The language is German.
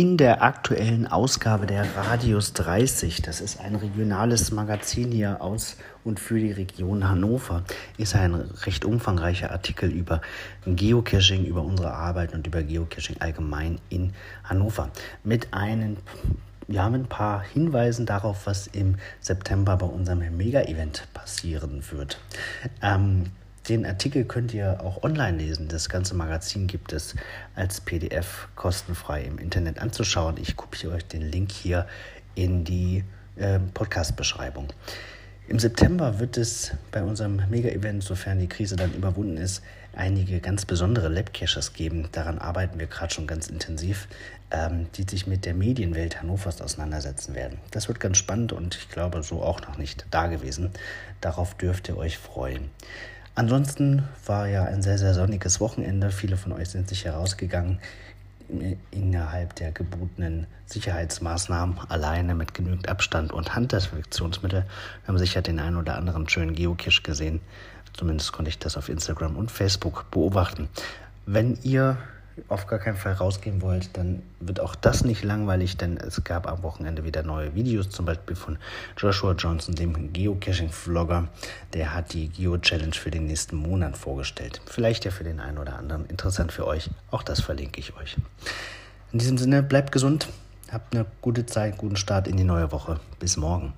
in der aktuellen Ausgabe der Radius 30, das ist ein regionales Magazin hier aus und für die Region Hannover, ist ein recht umfangreicher Artikel über Geocaching, über unsere Arbeit und über Geocaching allgemein in Hannover. Mit einem ja, mit ein paar Hinweisen darauf, was im September bei unserem Mega-Event passieren wird. Ähm, den Artikel könnt ihr auch online lesen. Das ganze Magazin gibt es als PDF kostenfrei im Internet anzuschauen. Ich kopiere euch den Link hier in die äh, Podcast-Beschreibung. Im September wird es bei unserem Mega-Event, sofern die Krise dann überwunden ist, einige ganz besondere Lab-Caches geben. Daran arbeiten wir gerade schon ganz intensiv, ähm, die sich mit der Medienwelt Hannovers auseinandersetzen werden. Das wird ganz spannend und ich glaube, so auch noch nicht da gewesen. Darauf dürft ihr euch freuen. Ansonsten war ja ein sehr, sehr sonniges Wochenende. Viele von euch sind sich herausgegangen innerhalb der gebotenen Sicherheitsmaßnahmen alleine mit genügend Abstand und Handdesinfektionsmittel. Wir haben sicher den einen oder anderen schönen Geocache gesehen. Zumindest konnte ich das auf Instagram und Facebook beobachten. Wenn ihr auf gar keinen Fall rausgehen wollt, dann wird auch das nicht langweilig, denn es gab am Wochenende wieder neue Videos, zum Beispiel von Joshua Johnson, dem Geocaching-Vlogger. Der hat die Geo-Challenge für den nächsten Monat vorgestellt. Vielleicht ja für den einen oder anderen interessant für euch. Auch das verlinke ich euch. In diesem Sinne, bleibt gesund, habt eine gute Zeit, guten Start in die neue Woche. Bis morgen.